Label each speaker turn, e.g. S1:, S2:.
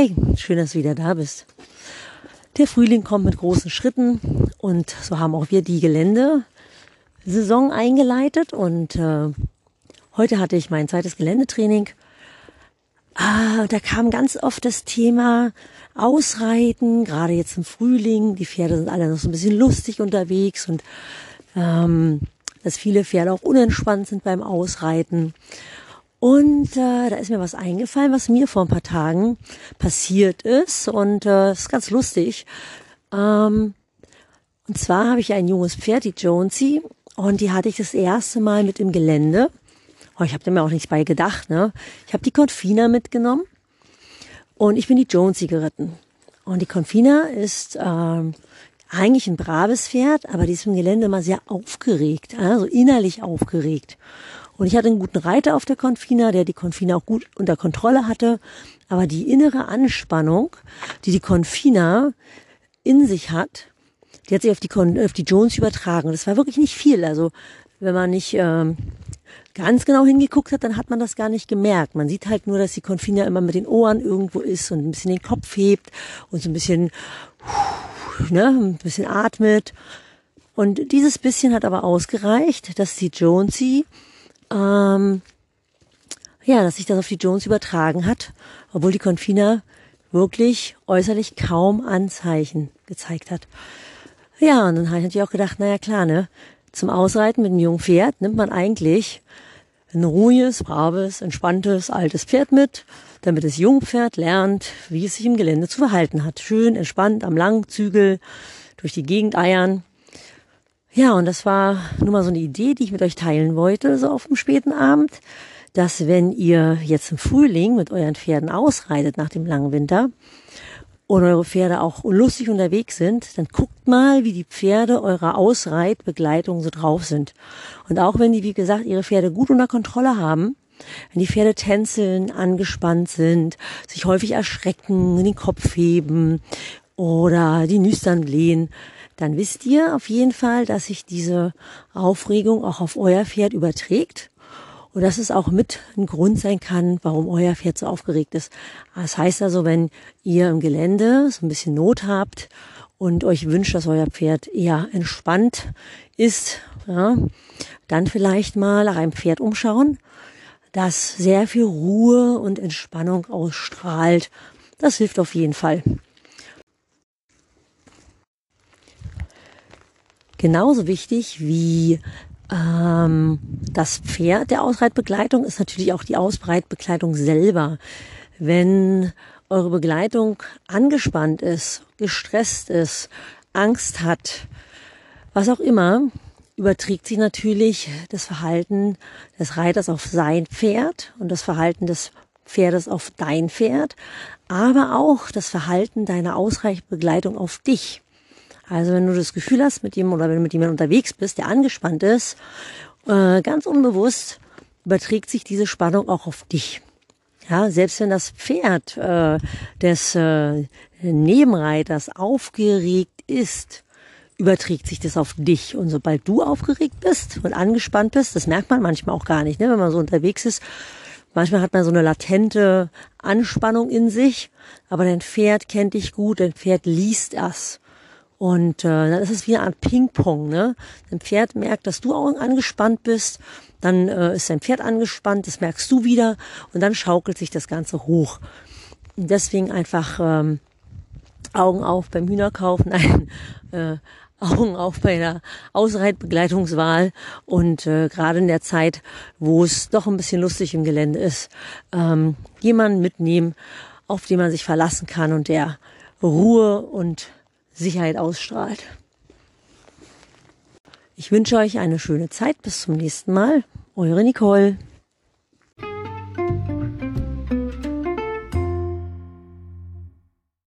S1: Hey, schön, dass du wieder da bist. Der Frühling kommt mit großen Schritten und so haben auch wir die Geländesaison eingeleitet und äh, heute hatte ich mein zweites Geländetraining. Ah, da kam ganz oft das Thema Ausreiten, gerade jetzt im Frühling. Die Pferde sind alle noch so ein bisschen lustig unterwegs und ähm, dass viele Pferde auch unentspannt sind beim Ausreiten. Und äh, da ist mir was eingefallen, was mir vor ein paar Tagen passiert ist. Und äh, ist ganz lustig. Ähm, und zwar habe ich ein junges Pferd, die Jonesy, und die hatte ich das erste Mal mit im Gelände. Oh, ich habe da mir auch nichts bei gedacht. Ne? Ich habe die Confina mitgenommen und ich bin die Jonesy geritten. Und die Confina ist ähm, eigentlich ein braves Pferd, aber die ist im Gelände mal sehr aufgeregt, also innerlich aufgeregt. Und ich hatte einen guten Reiter auf der Confina, der die Confina auch gut unter Kontrolle hatte. Aber die innere Anspannung, die die Confina in sich hat, die hat sich auf die, Con auf die Jones übertragen. Das war wirklich nicht viel. Also wenn man nicht ähm, ganz genau hingeguckt hat, dann hat man das gar nicht gemerkt. Man sieht halt nur, dass die Confina immer mit den Ohren irgendwo ist und ein bisschen den Kopf hebt und so ein bisschen, ne, ein bisschen atmet. Und dieses bisschen hat aber ausgereicht, dass die Jonesy ähm, ja, dass sich das auf die Jones übertragen hat, obwohl die Confina wirklich äußerlich kaum Anzeichen gezeigt hat. Ja, und dann habe ich natürlich auch gedacht, naja klar, ne, zum Ausreiten mit einem jungen Pferd nimmt man eigentlich ein ruhiges, braves, entspanntes, altes Pferd mit, damit das Jungpferd lernt, wie es sich im Gelände zu verhalten hat. Schön entspannt am Langzügel durch die Gegend eiern. Ja, und das war nur mal so eine Idee, die ich mit euch teilen wollte, so auf dem späten Abend, dass wenn ihr jetzt im Frühling mit euren Pferden ausreitet nach dem langen Winter und eure Pferde auch lustig unterwegs sind, dann guckt mal, wie die Pferde eurer Ausreitbegleitung so drauf sind. Und auch wenn die, wie gesagt, ihre Pferde gut unter Kontrolle haben, wenn die Pferde tänzeln, angespannt sind, sich häufig erschrecken, den Kopf heben oder die Nüstern lehnen, dann wisst ihr auf jeden Fall, dass sich diese Aufregung auch auf euer Pferd überträgt und dass es auch mit ein Grund sein kann, warum euer Pferd so aufgeregt ist. Das heißt also, wenn ihr im Gelände so ein bisschen Not habt und euch wünscht, dass euer Pferd eher entspannt ist, ja, dann vielleicht mal nach einem Pferd umschauen, das sehr viel Ruhe und Entspannung ausstrahlt. Das hilft auf jeden Fall. Genauso wichtig wie ähm, das Pferd der Ausreitbegleitung ist natürlich auch die Ausbreitbegleitung selber. Wenn eure Begleitung angespannt ist, gestresst ist, Angst hat, was auch immer, überträgt sich natürlich das Verhalten des Reiters auf sein Pferd und das Verhalten des Pferdes auf dein Pferd, aber auch das Verhalten deiner Ausreichbegleitung auf dich. Also wenn du das Gefühl hast, mit jemandem oder wenn du mit jemandem unterwegs bist, der angespannt ist, äh, ganz unbewusst überträgt sich diese Spannung auch auf dich. Ja, selbst wenn das Pferd äh, des äh, Nebenreiters aufgeregt ist, überträgt sich das auf dich. Und sobald du aufgeregt bist und angespannt bist, das merkt man manchmal auch gar nicht, ne, wenn man so unterwegs ist. Manchmal hat man so eine latente Anspannung in sich, aber dein Pferd kennt dich gut, dein Pferd liest das. Und äh, dann ist es wie eine Art Ping-Pong. Ne? Dein Pferd merkt, dass du auch angespannt bist, dann äh, ist dein Pferd angespannt, das merkst du wieder und dann schaukelt sich das Ganze hoch. Und deswegen einfach ähm, Augen auf beim Hühnerkauf, nein, äh, Augen auf bei der Ausreitbegleitungswahl und äh, gerade in der Zeit, wo es doch ein bisschen lustig im Gelände ist, ähm, jemanden mitnehmen, auf den man sich verlassen kann und der Ruhe und Sicherheit ausstrahlt. Ich wünsche euch eine schöne Zeit. Bis zum nächsten Mal. Eure Nicole.